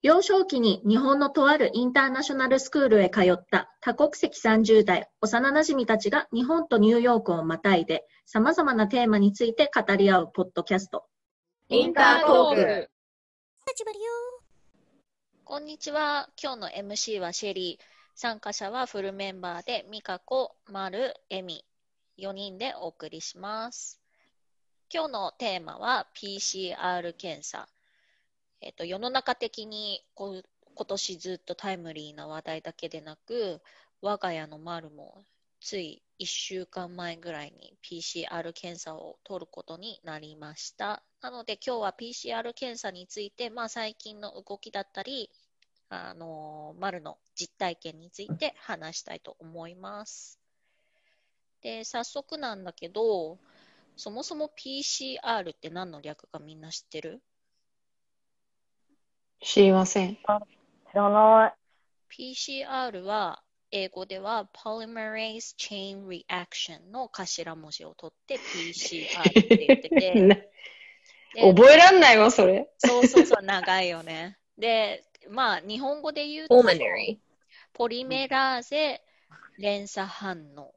幼少期に日本のとあるインターナショナルスクールへ通った多国籍30代幼馴染たちが日本とニューヨークをまたいで様々なテーマについて語り合うポッドキャスト。インタートーク。こんにちは。今日の MC はシェリー。参加者はフルメンバーでミカコ、マル、エミ。4人でお送りします。今日のテーマは PCR 検査。えっ、と、世の中的にこ今年ずっとタイムリーな話題だけでなく、我が家のマルもつい1週間前ぐらいに PCR 検査を取ることになりました。なので今日は PCR 検査について、まあ、最近の動きだったり、あのマルの実体験について話したいと思います。で、早速なんだけど、そもそも PCR って何の略かみんな知ってる？知りません。知らない。PCR は英語では Polymerase Chain Reaction の頭文字を取って PCR って言ってて 覚えらんないわ、それ。そうそうそう、長いよね。で、まあ、日本語で言うと、ポリメラーゼ連鎖反応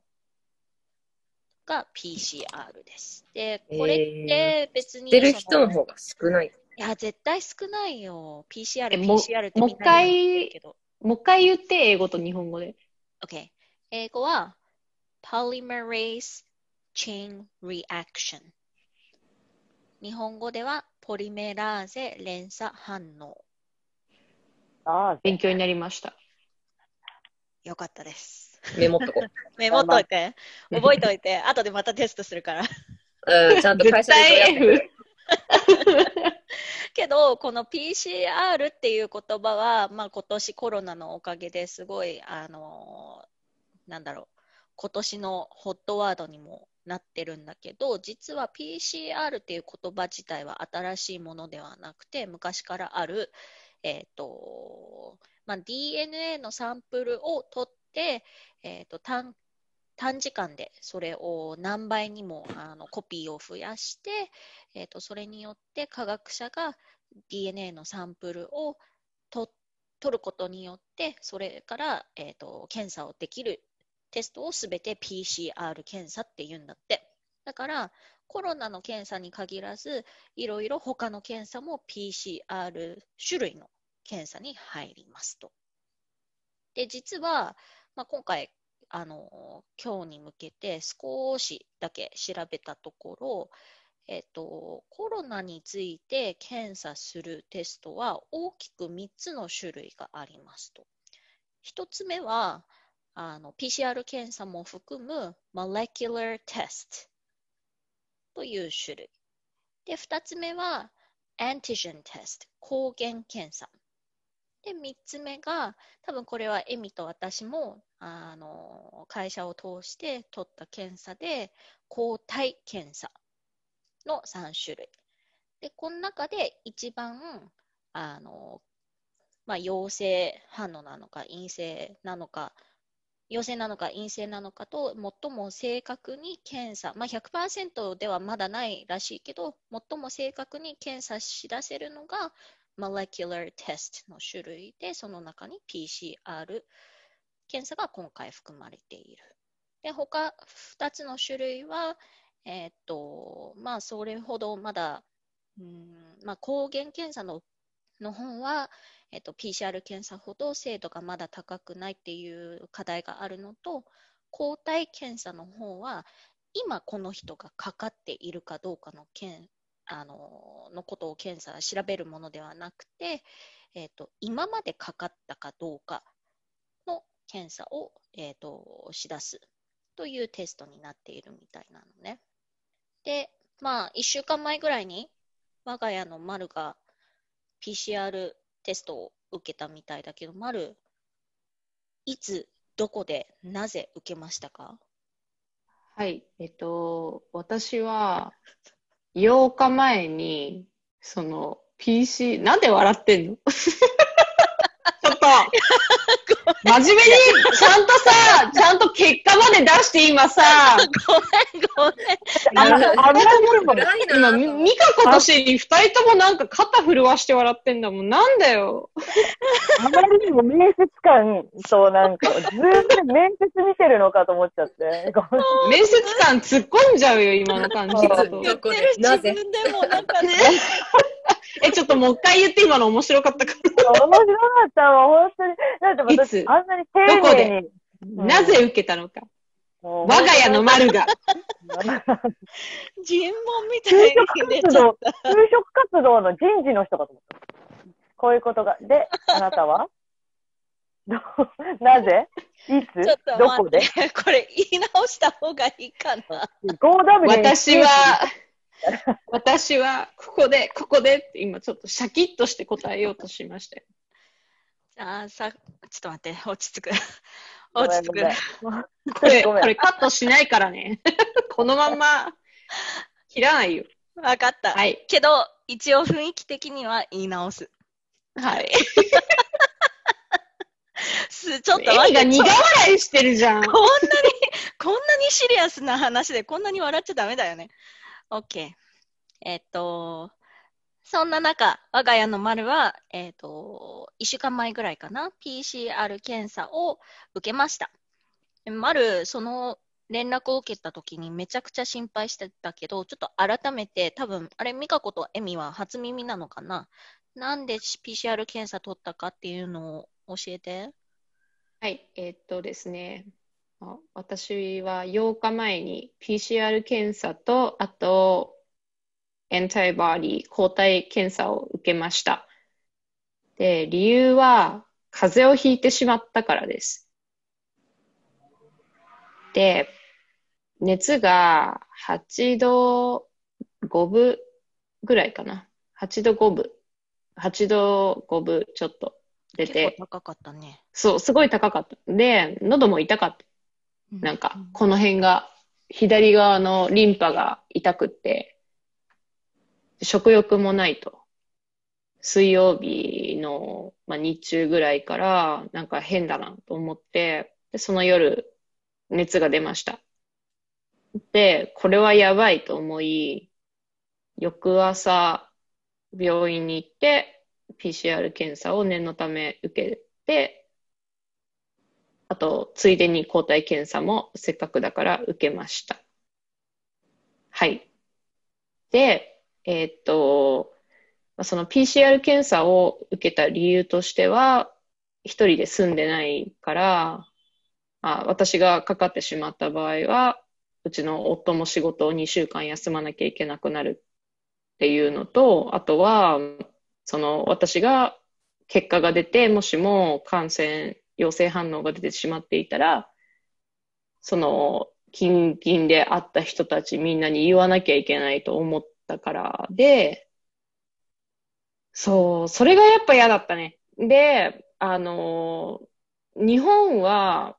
が PCR です。で、これって別に。知ってる人の方が少ない。いや、絶対少ないよ。PCR、PCR ってもう一回、もう一回言って、英語と日本語で。OK。英語は Polymerase Chain Reaction。日本語ではポリメラーゼ連鎖反応。ああ、勉強になりました。よかったです。メモっとこう。メモっといて。覚えておいて。後でまたテストするから。うん、ちゃんと会社でやってくる。けど、この PCR っていう言葉は、まあ、今年コロナのおかげですごい、あのー、なんだろう、今年のホットワードにもなってるんだけど、実は PCR っていう言葉自体は新しいものではなくて、昔からある、え、ー、と、まあ、DNA のサンプルを取って、え、ー、と、短短時間でそれを何倍にもあのコピーを増やして、えーと、それによって科学者が DNA のサンプルを取ることによってそれから、えーと、検査をできるテストをすべて PCR 検査っていうんだって。だからコロナの検査に限らずいろいろ他の検査も PCR 種類の検査に入りますと。で実は、まあ、今回あの今日に向けて少しだけ調べたところ、えっと、コロナについて検査するテストは大きく3つの種類がありますと。1つ目はあの PCR 検査も含む Molecular Test という種類。で、2つ目は Antigen Test 抗原検査。で、3つ目が、多分これはエミと私も、あの、会社を通して取った検査で、抗体検査の3種類。で、この中で一番、あの、まあ、陽性反応なのか、陰性なのか、陽性なのか陰性なのかと最も正確に検査、まあ、100%ではまだないらしいけど最も正確に検査し出せるのが molecular test の種類で、その中に PCR 検査が今回含まれている。で、他2つの種類は、えー、っと、まあ、それほどまだ、うんまあ、抗原検査のの本は、えっと、PCR 検査ほど精度がまだ高くないっていう課題があるのと、抗体検査の方は、今この人がかかっているかどうかの検あののことを検査調べるものではなくて、えーと、今までかかったかどうかの検査を、えーと、しだすというテストになっているみたいなのね。で、まあ、1週間前ぐらいに我が家の丸が PCR テストを受けたみたいだけど、丸、いつ、どこで、なぜ受けましたか？はい、えっと、私は、8日前に、その、PC、なんで笑ってんの？と真面目に、ちゃんとさ、ちゃんと結果まで出して今さ、ごめん、ごめん。あ油ホルモン。暗い今、ミカコとシェリー二人ともなんか肩震わして笑ってんだもん。なんだよ。あまりにも面接官となんか、ずーっと面接見てるのかと思っちゃって。面接官突っ込んじゃうよ、今の感じだと。言っ自分でもなんかね。え、ちょっともう一回言って今の面白かったか面白かったわ、本当に。だっていつ？私、あんなに丁どこで？寧に。ら。なぜ受けたのか。我我が家の丸が。尋問みた就いに職出ちゃっ活動、就職活動の人事の人かと思った。こういうことが。で、あなたは？どなぜ？いつ？どこで？これ言い直した方がいいかな。5W 私は、私は、ここで、ここでって今ちょっとシャキッとして答えようとしましたよ。じゃあさ、ちょっと待って、落ち着く。落ち着く。これ、これカットしないからね。このまんま、切らないよ。わかった。はい。けど、一応雰囲気的には言い直す。はい。すちょっとエ待って。ミが苦笑いしてるじゃん。こんなに、こんなにシリアスな話でこんなに笑っちゃダメだよね。OK。えっと、そんな中、我が家の丸は、えっと、1週間前ぐらいかな、PCR 検査を受けました。丸、その連絡を受けた時にめちゃくちゃ心配してたけど、ちょっと改めて、多分、あれ、美香子とエミは初耳なのかななんで PCR 検査取ったかっていうのを教えて。はい。えーっとですね。あ私は8日前に PCR 検査と、あと、エンタイバディ抗体検査を受けました。で、理由は、風邪をひいてしまったからです。で、熱が8度5分ぐらいかな。8度5分。8度5分ちょっと出結て。構高かったね。そう、すごい高かった。で、喉も痛かった。なんか、この辺が、左側のリンパが痛くって、食欲もないと。水曜日の、まあ、日中ぐらいから、なんか変だなと思って、で、その夜、熱が出ました。で、これはやばいと思い、翌朝、病院に行って、PCR 検査を念のため受けて、あと、ついでに抗体検査もせっかくだから受けました。はい。で、えーっと、その PCR 検査を受けた理由としては、一人で住んでないから、あ、私がかかってしまった場合は、うちの夫も仕事を2週間休まなきゃいけなくなるっていうのと、あとは、その私が結果が出て、もしも感染陽性反応が出てしまっていたら、その、近々で会った人たちみんなに言わなきゃいけないと思ったからで、そう、それがやっぱ嫌だったね。で、あの、日本は、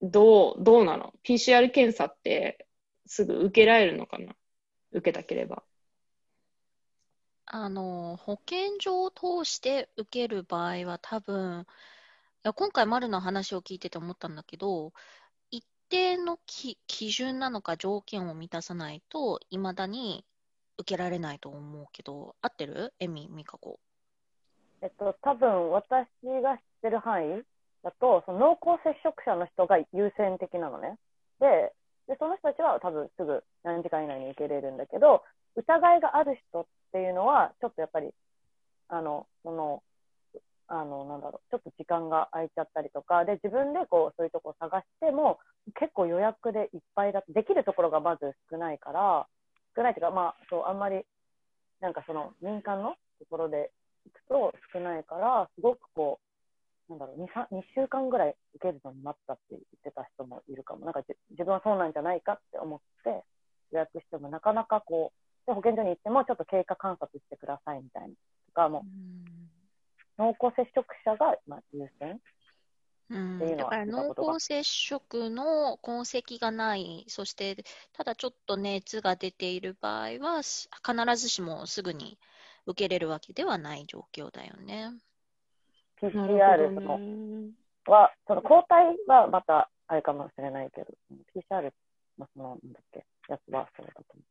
どう、どうなの ?PCR 検査ってすぐ受けられるのかな？受けたければ。あの、保健所を通して受ける場合は多分、や今回、丸の話を聞いてて思ったんだけど、一定のき基準なのか条件を満たさないと、いまだに受けられないと思うけど、合ってる？エミ、ミカコ。えっと、多分私が知ってる範囲だと、その濃厚接触者の人が優先的なのね。で、でその人たちは多分すぐ何時間以内に受けれるんだけど、疑いがある人っていうのは、ちょっとやっぱり、あの、その、あの、なんだろう、ちょっと時間が空いちゃったりとか、で、自分でこう、そういうとこ探しても、結構予約でいっぱいだできるところがまず少ないから、少ないっていうか、まあ、そう、あんまり、なんかその、民間のところで行くと少ないから、すごくこう、なんだろう、2, 3 2週間ぐらい受けるのに待ったって言ってた人もいるかも。なんか自分はそうなんじゃないかって思って予約しても、なかなかこう、で保健所に行ってもちょっと経過観察してくださいみたいな。とか、もう、濃厚接触者が、まあ、優先？うんだから濃厚接触の痕跡がない、そしてただちょっと熱が出ている場合は、し必ずしもすぐに受けれるわけではない状況だよね。PCR ね。は、その抗体はまたあれかもしれないけど、PCR、まあ、その、なんだっけ、やつはそうだと思う。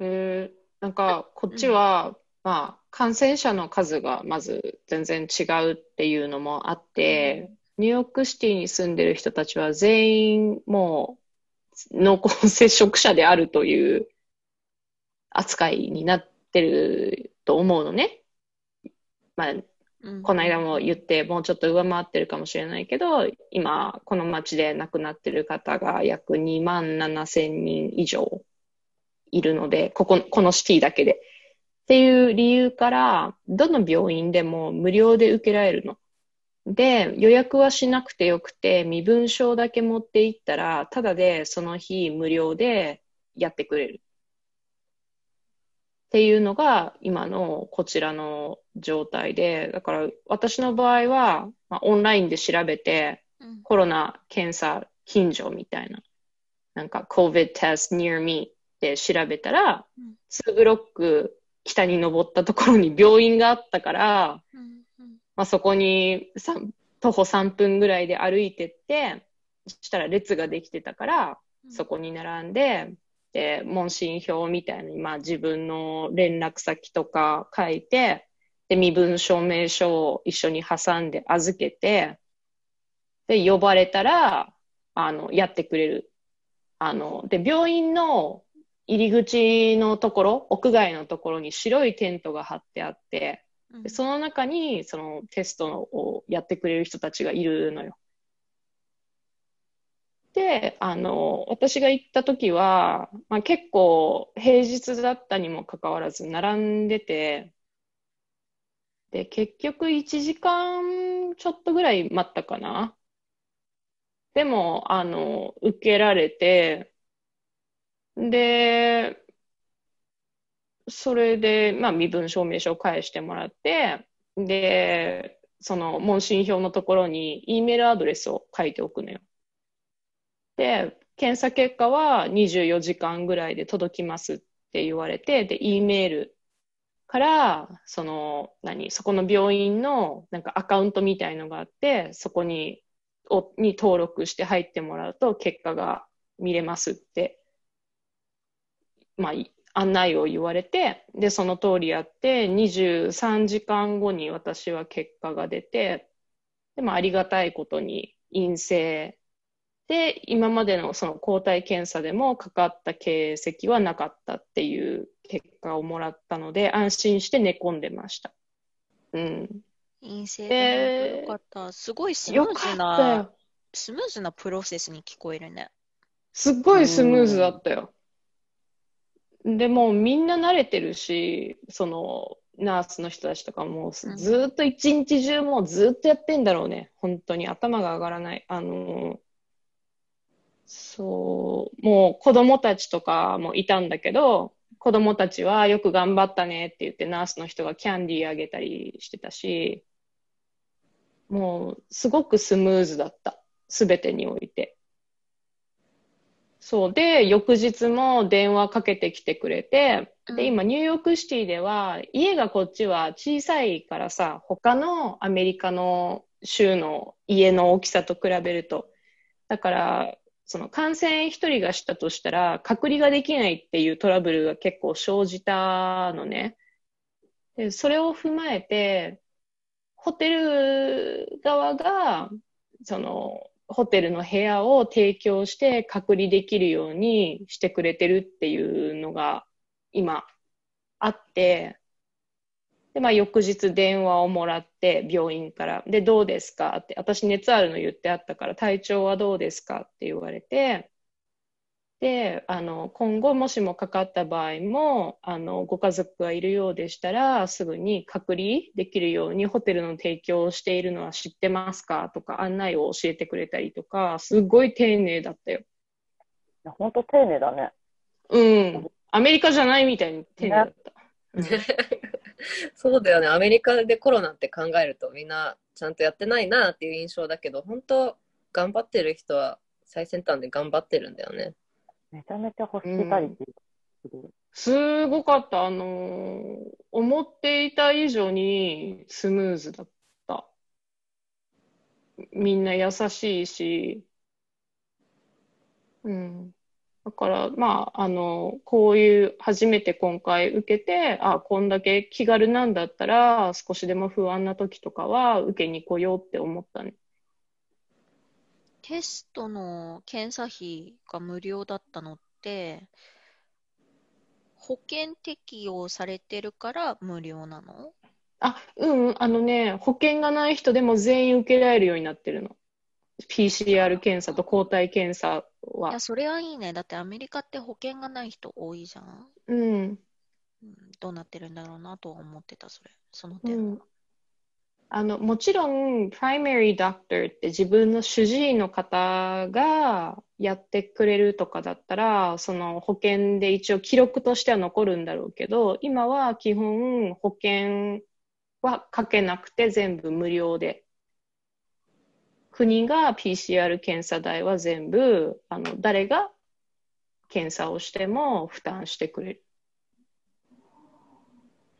えー、なんか、こっちは、うん、まあ、感染者の数がまず全然違うっていうのもあって、うん、ニューヨークシティに住んでる人たちは全員もう濃厚接触者であるという扱いになってると思うのね。まあ、この間も言って、もうちょっと上回ってるかもしれないけど、今、この町で亡くなってる方が約2万7千人以上いるので、ここ、このシティだけで。っていう理由から、どの病院でも無料で受けられるの。で、予約はしなくてよくて、身分証だけ持って行ったら、ただでその日無料でやってくれる。っていうのが今のこちらの状態で、だから私の場合は、まあ、オンラインで調べて、うん、コロナ検査近所みたいな、なんか COVID test near me って調べたら、うん、2ブロック北に登ったところに病院があったから、まあ、そこに徒歩3分ぐらいで歩いてって、そしたら列ができてたから、そこに並んで、で、問診票みたいに、まあ自分の連絡先とか書いて、で、身分証明書を一緒に挟んで預けて、で、呼ばれたら、あの、やってくれる。あの、で、病院の入り口のところ、屋外のところに白いテントが張ってあって、でその中にそのテストをやってくれる人たちがいるのよ。で、あの、私が行った時は、まあ、結構平日だったにもかかわらず並んでて、で、結局1時間ちょっとぐらい待ったかな。でも、あの、受けられて、で、それで、まあ、身分証明書を返してもらって、で、その問診票のところに E メールアドレスを書いておくのよ。で、検査結果は24時間ぐらいで届きますって言われて、で、E メールから、その、何、そこの病院のなんかアカウントみたいのがあって、そこに、おに登録して入ってもらうと結果が見れますって、まあ、案内を言われて、で、その通りやって、23時間後に私は結果が出て、でもありがたいことに陰性で、今までのその抗体検査でもかかった形跡はなかったっていう結果をもらったので、安心して寝込んでました。うん。陰性でよかった。すごいスムーズな、スムーズなプロセスに聞こえるね。すっごいスムーズだったよ。でもみんな慣れてるし、その、ナースの人たちとかもずっと一日中もうずっとやってんだろうね。本当に頭が上がらない。あのそう、もう子供たちとかもいたんだけど、子供たちはよく頑張ったねって言ってナースの人がキャンディーあげたりしてたし、もうすごくスムーズだった。すべてにおいて。そうで、翌日も電話かけてきてくれて、で、今ニューヨークシティでは家がこっちは小さいからさ、他のアメリカの州の家の大きさと比べると。だから、その感染一人がしたとしたら、隔離ができないっていうトラブルが結構生じたのね。で、それを踏まえて、ホテル側が、その、ホテルの部屋を提供して隔離できるようにしてくれてるっていうのが今あって、で、まあ、翌日電話をもらって、病院から。で、どうですかって、私熱あるの言ってあったから、体調はどうですかって言われて、で、あの、今後もしもかかった場合も、あの、ご家族がいるようでしたら、すぐに隔離できるようにホテルの提供をしているのは知ってますか？とか、案内を教えてくれたりとか、すごい丁寧だったよ。本当丁寧だね。うん。アメリカじゃないみたいに丁寧だった。ね そうだよね。アメリカでコロナって考えるとみんなちゃんとやってないなっていう印象だけど、本当頑張ってる人は最先端で頑張ってるんだよね。めちゃめちゃホスピタリティ、うん、すごかった。あのー、思っていた以上にスムーズだった。みんな優しいし、うん。だから、まあ、あの、こういう、初めて今回受けて、あ、こんだけ気軽なんだったら、少しでも不安な時とかは受けに来ようって思ったね。テストの検査費が無料だったのって、保険適用されてるから無料なの？あ、うん、あのね、保険がない人でも全員受けられるようになってるの。PCR 検査と抗体検査いはや、。それはいいね。だってアメリカって保険がない人多いじゃん。うん。うんどうなってるんだろうなとは思ってた、それ。その点は。あの、もちろん、primary doctor って自分の主治医の方がやってくれるとかだったら、その保険で一応記録としては残るんだろうけど、今は基本保険はかけなくて全部無料で。国が PCR 検査代は全部、あの、誰が検査をしても負担してくれる。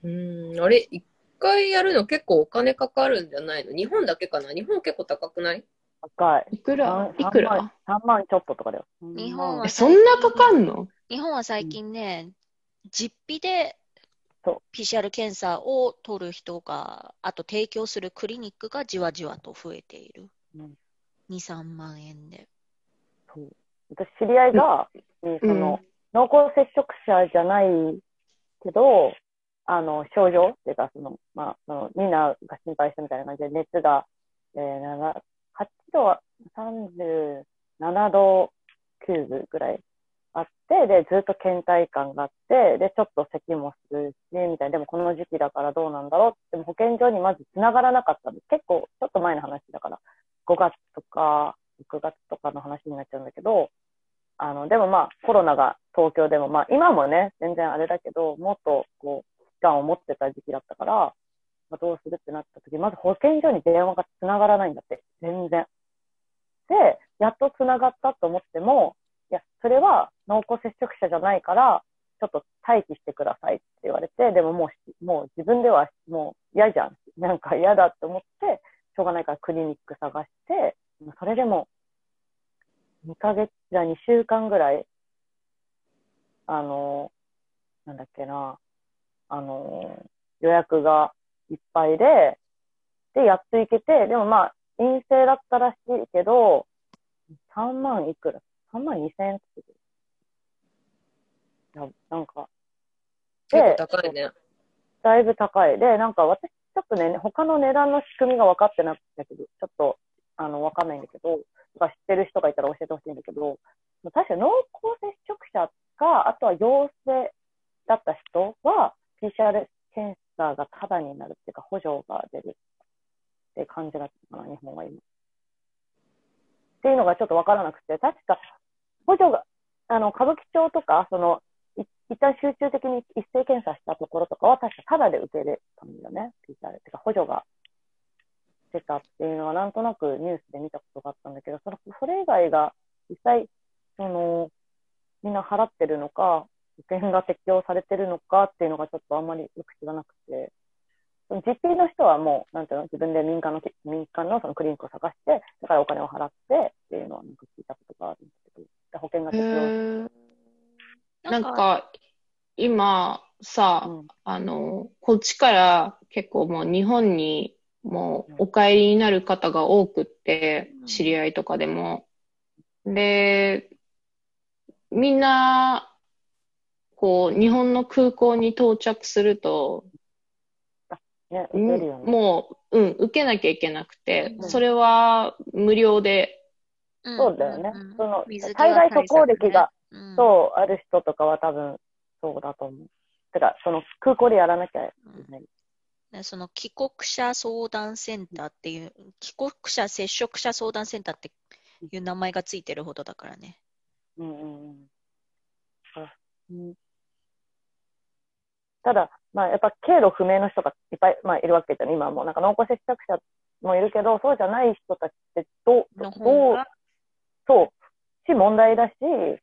うん、あれ、回やるの結構お金かかるんじゃないの？日本だけかな？日本結構高くない？高い。いくら？3いくら ?3 万ちょっととかだよ。日本はえ、そんなかかんの？日本は最近ね、実費でそ PCR 検査を取る人が、あと提供するクリニックがじわじわと増えている。うん2、3万円で。そう私、知り合いが、その、濃厚接触者じゃないけど、あの、症状っていうか、その、まあ、そのみんなが心配したみたいな感じで、熱が、えー、7 8度は、37度9分ぐらいあって、で、ずっと倦怠感があって、で、ちょっと咳もするし、みたいな、でもこの時期だからどうなんだろうって、でも保健所にまず繋がらなかったんです。結構、ちょっと前の話だから、5月とか、6月とかの話になっちゃうんだけど、あの、でもまあ、コロナが東京でも、まあ、今もね、全然あれだけど、もっと、こうう、期間を持ってた時期だったから、まあ、どうするってなった時、まず保健所に電話が繋がらないんだって、全然。で、やっと繋がったと思っても、いや、それは濃厚接触者じゃないから、ちょっと待機してくださいって言われて、でももう、もう自分ではもう嫌じゃん。なんか嫌だって思って、しょうがないからクリニック探して、それでも、2ヶ月、じゃ2週間ぐらい、あの、なんだっけな、あの、予約がいっぱいで、で、やっと行けて、でもまあ、陰性だったらしいけど、3万いくら ?3 万2千円って言ってなんか、結構高いね。だいぶ高い。で、なんか私、ちょっとね、他の値段の仕組みが分かってなくてけど、ちょっと、あの、分かんないんだけど、とか知ってる人がいたら教えてほしいんだけど、確か濃厚接触者か、あとは陽性だった人は、PCR 検査がタダになるっていうか、補助が出るって感じだったかな、日本は今。っていうのがちょっと分からなくて、確か、補助が、あの、歌舞伎町とか、その、一旦集中的に一斉検査したところとかは、確かタダで受け入れたんだよね、PCR。っていうか、補助が出たっていうのは、なんとなくニュースで見たことがあったんだけど、そのそれ以外が、実際、その、みんな払ってるのか、保険が適用されてるのかっていうのがちょっとあんまりよく知らなくて、その実費の人はもう、なんていうの、自分で民間の、民間のそのクリニックを探して、だからお金を払ってっていうのはなんか聞いたことがあるんですけど、で保険がへ適用。ー。なんか、今さ、うん。あの、こっちから結構もう日本にもうお帰りになる方が多くってうん、知り合いとかでも。で、みんな、こう、日本の空港に到着すると、ね、ね。もう、うん、受けなきゃいけなくて、うんそれは無料で、うんそうだよね。うんその、海外渡航歴が、うんそう、ある人とかは多分、そうだと思う。てか、その空港でやらなきゃいけない。ねその帰国者相談センターっていう、帰国者接触者相談センターっていう名前がついてるほどだからね。うんうんうんあうんただ、まあ、やっぱ経路不明の人がいっぱい、まあ、いるわけじゃん。今はもうなんか濃厚接触者もいるけど、そうじゃない人たちってどどうそう、し問題だし、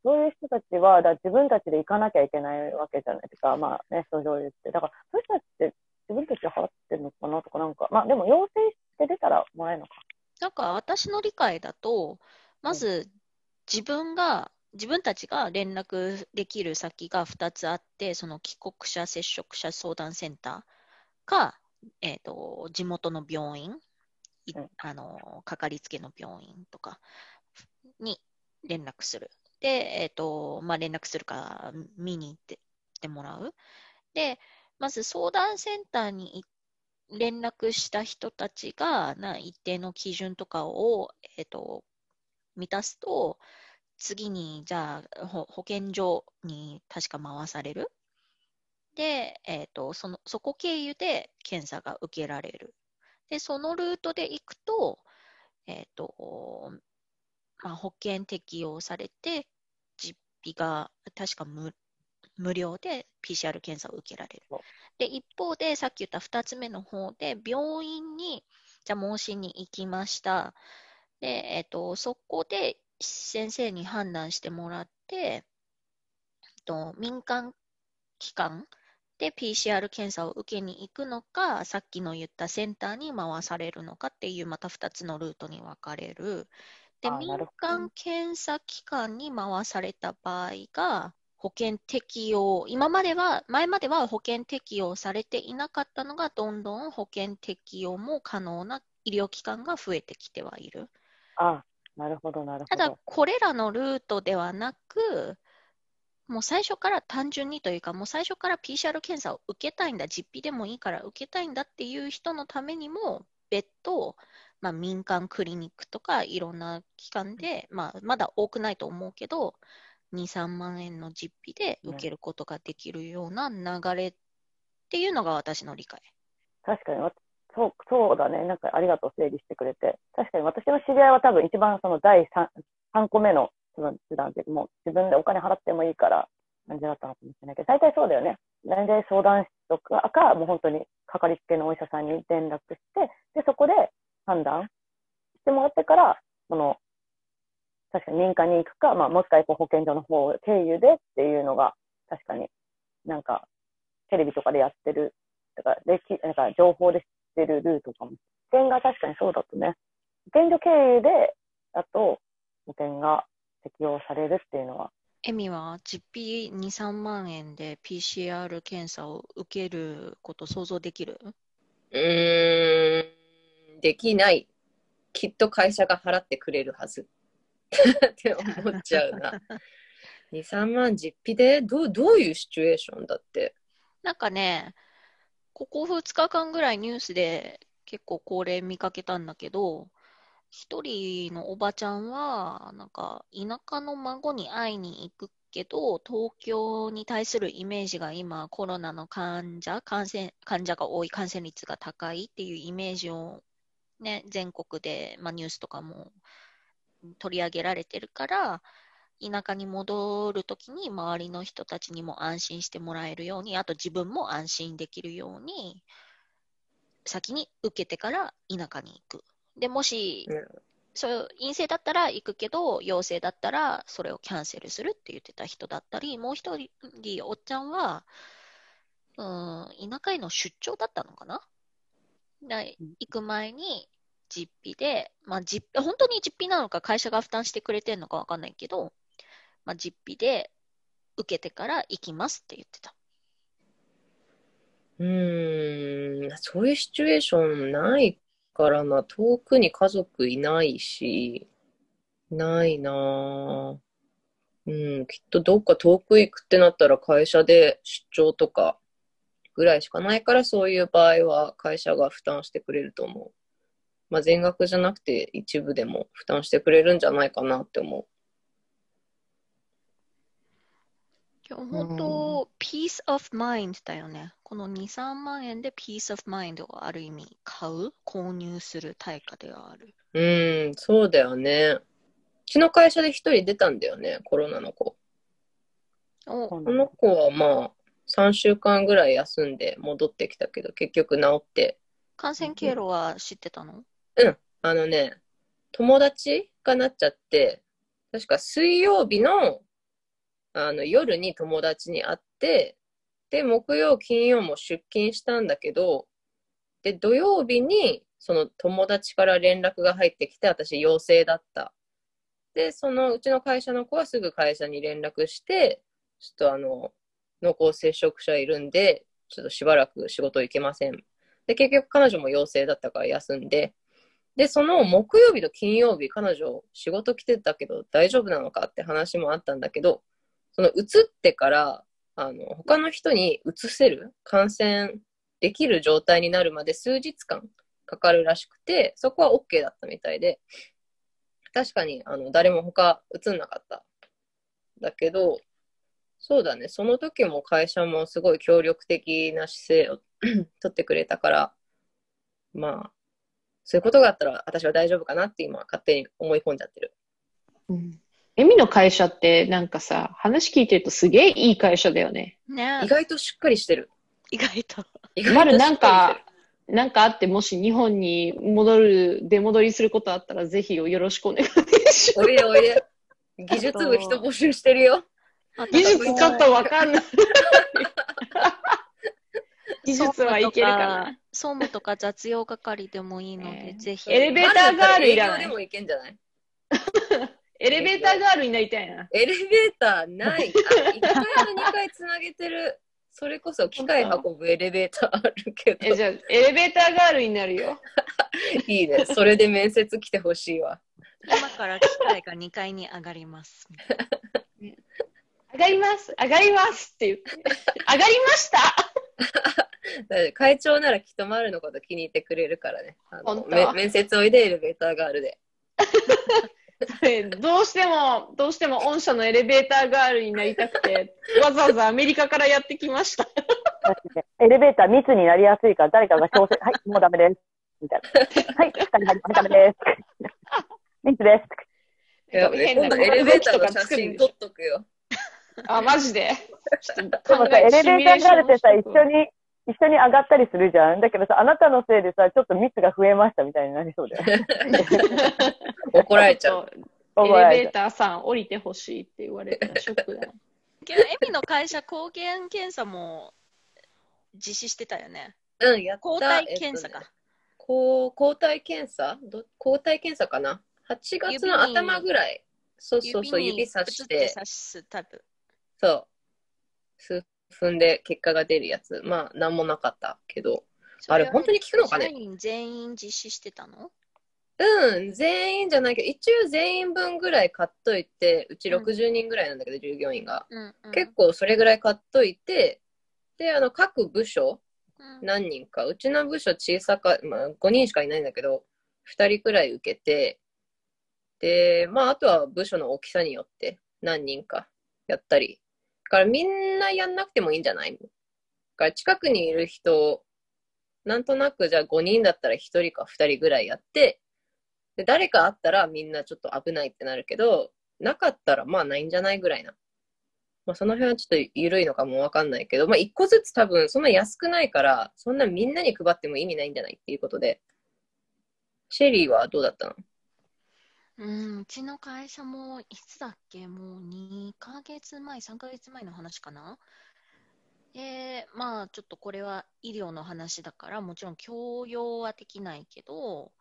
そういう人たちは、だ自分たちで行かなきゃいけないわけじゃないですか。まあね、症状言って。だから、そういう人たちって自分たちで払ってるのかなとか、なんか、まあでも陽性して出たらもらえるのか。なんか私の理解だと、まず自分が、自分たちが連絡できる先が2つあって、その帰国者接触者相談センターか、えー、と地元の病院、あの、かかりつけの病院とかに連絡する。で、えっ、と、まあ、連絡するか見に行ってってもらう。で、まず相談センターにい連絡した人たちがな一定の基準とかを、えっと満たすと、次にじゃあほ保健所に確か回される？で、えっとそのそこ経由で検査が受けられる。で、そのルートで行くと、えっとまあ、保険適用されて、実費が確か無無料で PCR 検査を受けられる。で、一方で、さっき言った2つ目の方で、病院に、じゃあ、申しに行きました。で、えっと、そこで先生に判断してもらって、と、民間機関で PCR 検査を受けに行くのか、さっきの言ったセンターに回されるのかっていう、また2つのルートに分かれる。で、民間検査機関に回された場合が、保険適用、今までは、前までは保険適用されていなかったのが、どんどん保険適用も可能な医療機関が増えてきてはいる。あ、なるほど、なるただほど。、これらのルートではなく、もう最初から単純にというか、もう最初から PCR 検査を受けたいんだ、実費でもいいから受けたいんだっていう人のためにも、別途、まあ、民間クリニックとかいろんな機関で、まあ、まだ多くないと思うけど、2、3万円の実費で受けることができるような流れっていうのが私の理解。確かにわ、そう、そうだね。なんかありがとう、整理してくれて。確かに私の知り合いは多分一番その第 3, 3個目のその手段で、もう自分でお金払ってもいいから、感じだったのかもしれないけど、大体そうだよね。大体相談室とかか、もう本当にかかりつけのお医者さんに連絡して、で、そこで判断してもらってから、その、確かに民間に行くか、まあ、もしくは保健所の方経由でっていうのが、確かになんか、テレビとかでやってる、だから、なんか情報で知ってるルートかも。保険が確かにそうだとね、保健所経由で、だと、保険が適用されるっていうのは、エミは実費2、3万円で PCR 検査を受けること想像できる？うーん、できない。きっと会社が払ってくれるはず。って思っちゃうな。2、3万実費でどうどういうシチュエーションだって。なんかね、ここ2日間ぐらいニュースで結構恒例見かけたんだけど、一人のおばちゃんは、なんか田舎の孫に会いに行くけど、東京に対するイメージが今コロナの患者、感染、患者が多い、感染率が高いっていうイメージをね、全国で、まあ、ニュースとかも取り上げられてるから、田舎に戻るときに周りの人たちにも安心してもらえるように、あと自分も安心できるように、先に受けてから田舎に行く。で、もし、うんそう陰性だったら行くけど、陽性だったらそれをキャンセルするって言ってた人だったり、もう一人、おっちゃんは、うん、田舎への出張だったのかな？だ行く前に実費で、まあ、実本当に実費なのか会社が負担してくれてるのかわかんないけど、まあ、実費で受けてから行きますって言ってた。うん、そういうシチュエーションないからな。遠くに家族いないし、ないな。うん、きっとどっか遠く行くってなったら会社で出張とかぐらいしかないから、そういう場合は会社が負担してくれると思う。まあ、全額じゃなくて一部でも負担してくれるんじゃないかなって思いや本当、peace of mind だよね。この2、3万円で peace of mind をある意味買う、購入する対価ではある。う。うん、そうだよね。うちの会社で一人出たんだよね、コロナの子。この子はまあ、3週間ぐらい休んで戻ってきたけど、結局治って。感染経路は知ってたの？うん、あのね、友達がなっちゃって、確か水曜日のあの夜に友達に会って、で、木曜、金曜も出勤したんだけど、で、土曜日にその友達から連絡が入ってきて、私陽性だった。で、そのうちの会社の子はすぐ会社に連絡して、ちょっとあの、濃厚接触者いるんで、ちょっとしばらく仕事行けません。で、結局彼女も陽性だったから休んで、で、その木曜日と金曜日、彼女仕事来てたけど大丈夫なのかって話もあったんだけど、その移ってから、あの、他の人に移せる、感染できる状態になるまで数日間かかるらしくて、そこは OK だったみたいで、確かに、あの、誰も他移んなかった。だけど、そうだね、その時も会社もすごい協力的な姿勢を 取ってくれたから、まあ、そういうことがあったら私は大丈夫かなって今勝手に思い込んじゃってる。うん。エミの会社ってなんかさ、話聞いてるとすげえいい会社だよね。ね意外としっかりしてる。意外と。意外とまるなんかか、なんかあって、もし日本に戻る、出戻りすることあったら、ぜひよろしくお願いしりしてる。おいでおいで。技術部人募集してるよ。ます。技術ちょっとわかんない。技術はいけるかな。総務とか雑用係でもいいので、ねぜひ。エレベーターガールいらない営業でもいけんじゃない？エレベーターガールになりたいな。エレベーターない。あ、1階と2階つなげてる。それこそ機械運ぶエレベーターあるけえ、ど。じゃあ、エレベーターガールになるよ。いいね。それで面接来てほしいわ。今から機械が2階に上がります。上がります、上がりますって言って。上がりました？会長ならきっと丸のこと気に入ってくれるからね。面接おいでエレベーターガールで。どうしても、どうしても御社のエレベーターガールになりたくて、わざわざアメリカからやってきました。エレベーター密になりやすいから、誰かが強制、はい、もうダメです。みたいな。はい、二人入り、ダメです。密です。いや変なエレベーターの写真撮っとくよ。あ、マジで？ちょっとでもさ、エレベーターガールってさ、一緒に。に、一緒に上がったりするじゃん。だけどさ、あなたのせいでさ、ちょっと密が増えましたみたいになりそうだよ。怒られちゃう。エレベーターさん降りてほしいって言われたらショックだな。けど、エミの会社、抗原検査も実施してたよね。うん、やった。抗体検査か。えっとねこう抗体検査？ど抗体検査かな ?8 月の頭ぐらい。そうそうそう、指さしてて、刺すタイプ。そう。数分で結果が出るやつ。まあ、なんもなかったけど。あれ、本当に効くのかね？社員全員実施してたの？うん、全員じゃないけど、一応全員分ぐらい買っといて、うちうん60人ぐらいなんだけど、従業員が。うん、うん。結構それぐらい買っといて、で、あの、各部署、うん、何人か、うちの部署小さか、まあ、5人しかいないんだけど、2人くらい受けて、で、まあ、あとは部署の大きさによって何人かやったり。からみんなやんなくてもいいんじゃない？だから近くにいる人、なんとなくじゃあ5人だったら1人か2人ぐらいやって、で、誰かあったらみんなちょっと危ないってなるけど、なかったらまあないんじゃないぐらいな。まあ、その辺はちょっと緩いのかもわかんないけど、まあ、一個ずつ多分そんな安くないから、そんなみんなに配っても意味ないんじゃない？っていうことで。シェリーはどうだったの？うん、うちの会社もいつだっけ？もう2ヶ月前、3ヶ月前の話かな？で、まあちょっとこれは医療の話だから、もちろん強要はできないけど、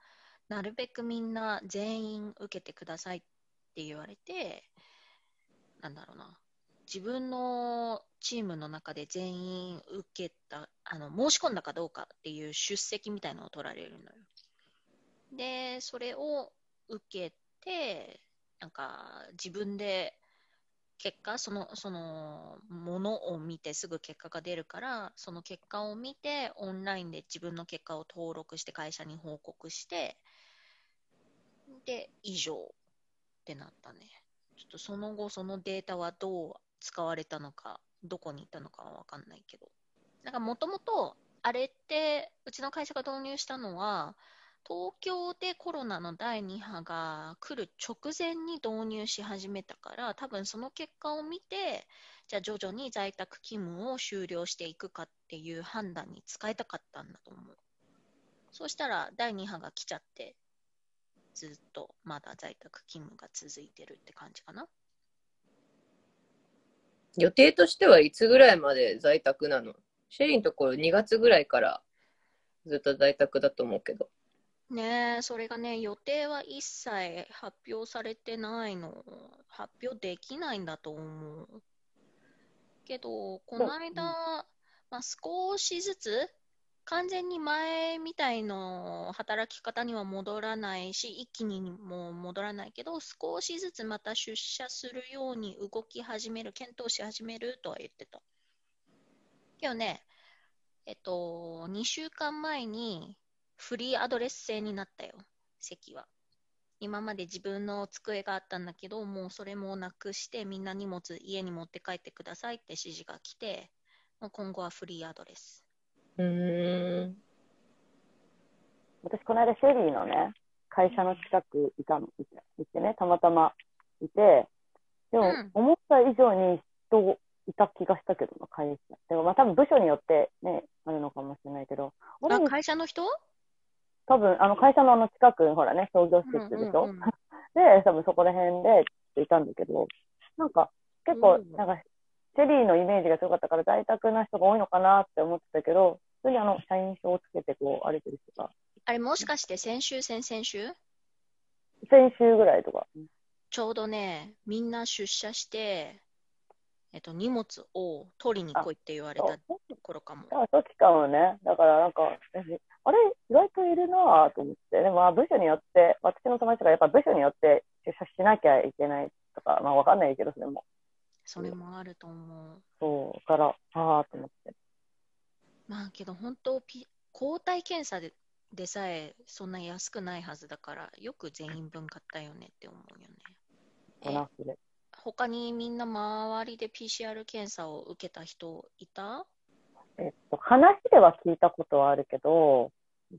なるべくみんな全員受けてくださいって言われて、なんだろうな。自分のチームの中で全員受けた、あの、申し込んだかどうかっていう出席みたいなのを取られるのよ。で、それを受けて、なんか自分で結果、その、そのものを見てすぐ結果が出るから、その結果を見て、オンラインで自分の結果を登録して会社に報告して、で、以上ってなったね。ちょっとその後、そのデータはどう使われたのか、どこに行ったのかはわかんないけど。なんかもともと、あれって、うちの会社が導入したのは、東京でコロナの第2波が来る直前に導入し始めたから、多分その結果を見て、じゃあ徐々に在宅勤務を終了していくかっていう判断に使いたかったんだと思う。そうしたら第2波が来ちゃって、ずっとまだ在宅勤務が続いてるって感じかな。予定としてはいつぐらいまで在宅なの？シェリーのところ2月ぐらいからずっと在宅だと思うけど。ねえ、それがね、予定は一切発表されてないの。発表できないんだと思う。けど、この間、まあ、少しずつ、完全に前みたいの働き方には戻らないし、一気にも戻らないけど、少しずつまた出社するように動き始める、検討し始めるとは言ってた。けどね、えっと、2週間前にフリーアドレス制になったよ、席は。今まで自分の机があったんだけど、もうそれもなくして、みんな荷物家に持って帰ってくださいって指示が来て、もう今後はフリーアドレス。うーん。私、この間、シェリーのね、会社の近くいたの、いていてね、たまたまいて、でもうん、思った以上に人いた気がしたけどな、会社。でも、まあ、多分部署によってね、あるのかもしれないけど、会社の人？多分、あの、会社のあの近く、ほらね、商業施設でしょ、うんうんうん で、多分そこら辺でいたんだけど、なんか、結構う、ん。なんか、シェリーのイメージが強かったから、在宅な人が多いのかなって思ってたけど、普通にあの、社員証をつけてこう、歩いてる人が、あれもしかして先週、先々週？先週ぐらいとか。ちょうどね、みんな出社して、えっと、荷物を取りに来いって言われた頃かも。あ、時かもね。だからなんか、私あれ、意外といるなぁと思って。でも、まあ部署によって、私の友達がやっぱ部署によって出社しなきゃいけないとか、まあわかんないけど、それも。それもあると思う。そう、から、ああと思って。まあけど本当、P、抗体検査ででさえそんな安くないはずだから、よく全員分買ったよねって思うよね。かな、それ。他にみんな周りで PCR 検査を受けた人いた？えっと、話では聞いたことはあるけど、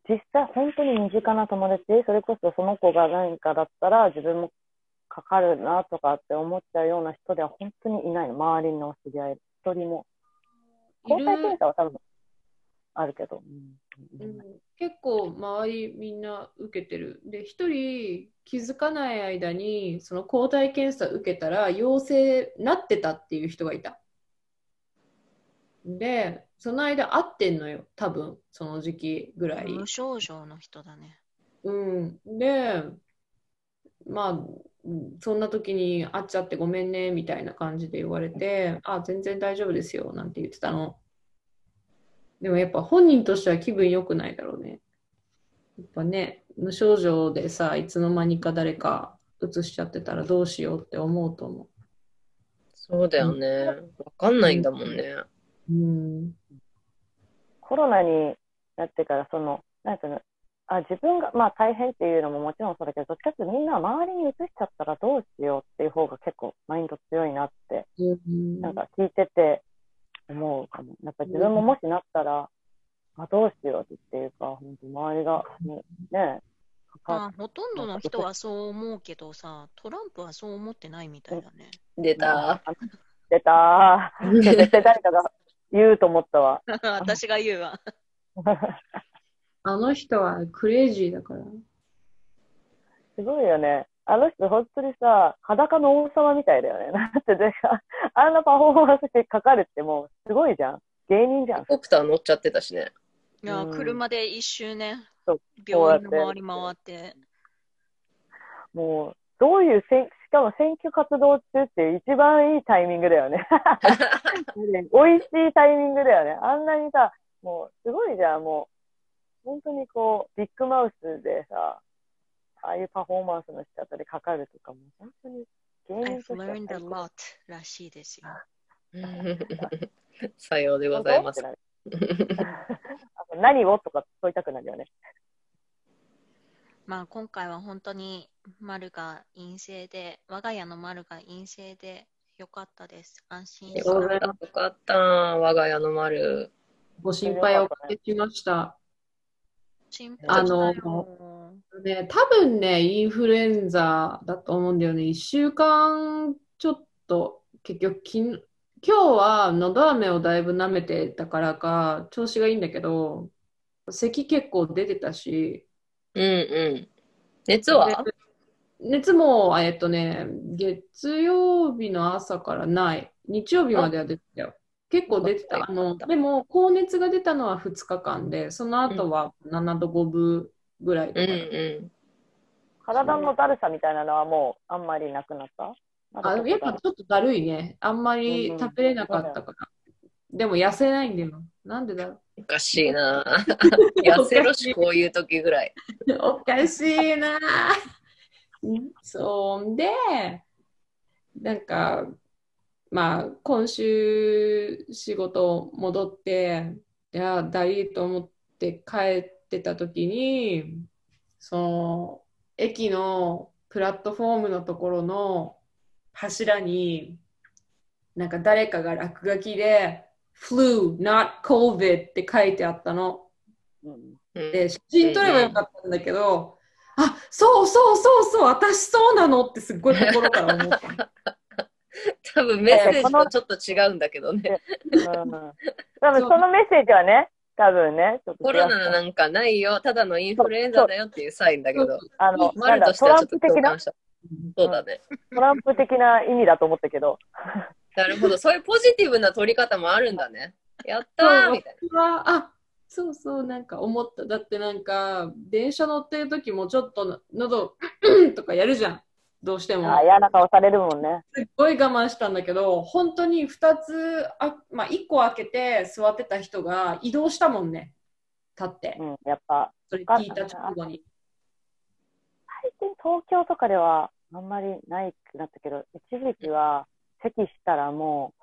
実際本当に身近な友達、それこそその子が何かだったら自分もかかるなとかって思っちゃうような人では本当にいないの。周りの知り合い、一人も。抗体検査は多分あるけど。うんうん結構周りみんな受けてる。で、一人気づかない間にその抗体検査受けたら陽性なってたっていう人がいた。で、その間会ってんのよ、多分その時期ぐらい。無症状の人だね。うん。で、まあ、うんそんな時に会っちゃってごめんねみたいな感じで言われて、あ、全然大丈夫ですよなんて言ってたの。でもやっぱ本人としては気分良くないだろうね。やっぱね、無症状でさ、いつの間にか誰か移しちゃってたらどうしようって思うと思そうだよね。わかんないんだもんね。う。うん。コロナになってから、その、なんていうの、あ、自分が、まあ大変っていうのももちろんそうだけど、どっちかっていうとみんな周りに移しちゃったらどうしようっていう方が結構マインド強いなって、うんなんか聞いてて思うかも。やっぱ自分ももしなったら、あ、どうしようっていうか、本当周りがね、ね、かかまあ、ほとんどの人はそう思うけどさ、トランプはそう思ってないみたいだね。出た。出たー。絶対誰かが言うと思ったわ。私が言うわ。あの人はクレイジーだから。すごいよね。あの人、本当にさ、裸の王様みたいだよね。だってでさ、あんなパフォーマンスしてかかるってもう、すごいじゃん。芸人じゃん。ヘリコプター乗っちゃってたしね。いや、うん車で一周ねそう、病院の周り回って。もう、どういうせん、しかも選挙活動中って一番いいタイミングだよね。美味しいタイミングだよね。あんなにさ、もう、すごいじゃん、もう、本当にこう、ビッグマウスでさ、ああいうパフォーマンスの仕方でかかるとかも、本当に芸人としては learned a 最高 lot らしいですよ。さようでございます。何を？とか問いたくなるよね。まあ、今回は本当に丸が陰性で、我が家の丸が陰性でよかったです。安心しよかった、よかった。我が家の丸。ご心配をおかけしました。心配あのね、多分ね、インフルエンザだと思うんだよね。1週間ちょっと、結局きん、今日はのど飴をだいぶ舐めてたからか、調子がいいんだけど、咳結構出てたし、うんうん。熱は？で熱も、えっとね、月曜日の朝からない。日曜日までは出てたよ。結構出てた。あの、でも、高熱が出たのは2日間で、その後は7度5分ぐらいとうんか。う体のだるさみたいなのはもうあんまりなくなった？あやっぱちょっとだるいね。あんまり食べれなかったから。でも痩せないんだよ。なんでだ？ろん。おかしいな。痩せろし、こういう時ぐらい。う。おかしいな。そうで、なんか、まあ、今週仕事戻って、いや、だりーと思って帰ってた時に、その、駅のプラットフォームのところの柱に、なんか誰かが落書きで、flu, not COVID って書いてあったの。で、写真撮ればよかったんだけど、あ、そうそうそうそう、私そうなの？ってすっごい心から思った。多分メッセージとちょっと違うんだけどね。うん多分そのメッセージはね、多分ね、コロナなんかないよ、ただのインフルエンザだよっていうサインだけど、あの、マルとしてはちょっと共感、した。そうだね。トランプ的な意味だと思ったけど、なるほど。そういうポジティブな取り方もあるんだね。やったーみたい私はあそうそう、なんか思った。だってなんか、電車乗ってる時もちょっと喉とかやるじゃん。どうしても。あ嫌な顔されるもんね。すっごい我慢したんだけど、本当に2つ、あまあ、1個開けて座ってた人が移動したもんね。立ってう。ん、やっぱ、それ聞いた直後に。最近東京とかではあんまりないくなったけど、一時期は席したらも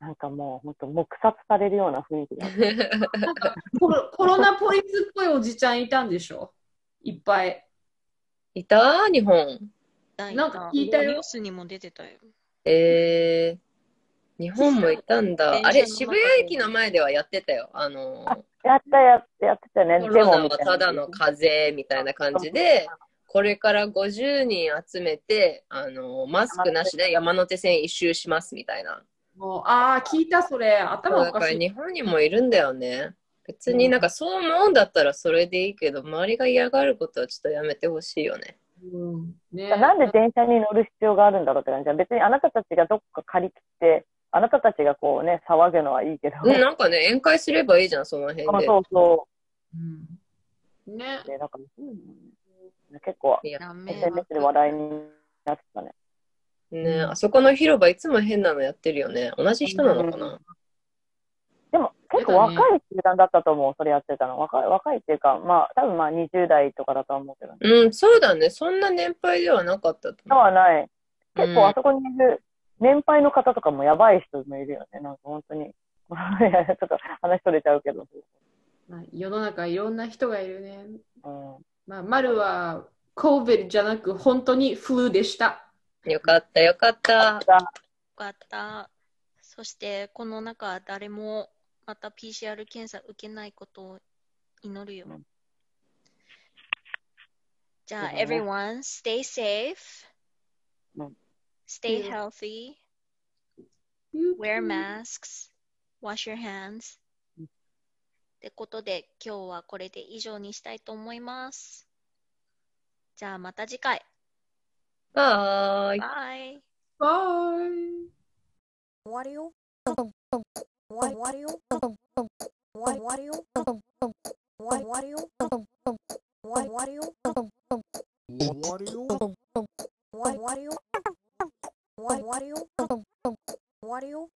う、なんかもう本当黙殺されるような雰囲気だコロ コロナポリスっぽいおじちゃんいたんでしょ？いっぱい。いた？日本。なんか聞いたよニュースにも出てたよ。えー、日本もいたんだ。あれ、渋谷駅の前ではやってたよ。あの、やったややってたね、コロナはデモみただの風邪みたいな感じで、これから50人集めて、あの、マスクなしで山手線一周しますみたいな。もうああ、聞いたそれ。頭おからしい。日本にもいるんだよね。別になんかそう思うんだったらそれでいいけど、周りが嫌がることはちょっとやめてほしいよね。うんね、なんで電車に乗る必要があるんだろうって感じ別にあなたたちがどっか借り切って、あなたたちがこうね、騒ぐのはいいけど。うん、なんかね、宴会すればいいじゃん、その辺で。そうそうんねう。。でなんか結構、いやダメ SNS で話題になってたね。ね、あそこの広場いつも変なのやってるよね。同じ人なのかな、でも結構若い集団だったと思う、それやってたの。若い若いっていうか、まあ、多分まあ20代とかだとは思うけど、ね。うん、そうだね。そんな年配ではなかったとそう思う。はない。結うん構あそこにいる年配の方とかもやばい人もいるよね。なんか本当に。い やちょっと話取れちゃうけど。まあ、世の中いろんな人がいるね。うん。まあ、丸は COVID じゃなく本当にフルでした。よかった、よかった。よかった。そして、この中、誰もまた PCR 検査受けないことを祈るよ。じゃあ、ね、everyone, stay safe.、stay healthy.、wear masks. Wash your hands. ってことで今日はこれで以上にしたいと思います。じゃあまた次回。バイバイバイ終わりよ What do you?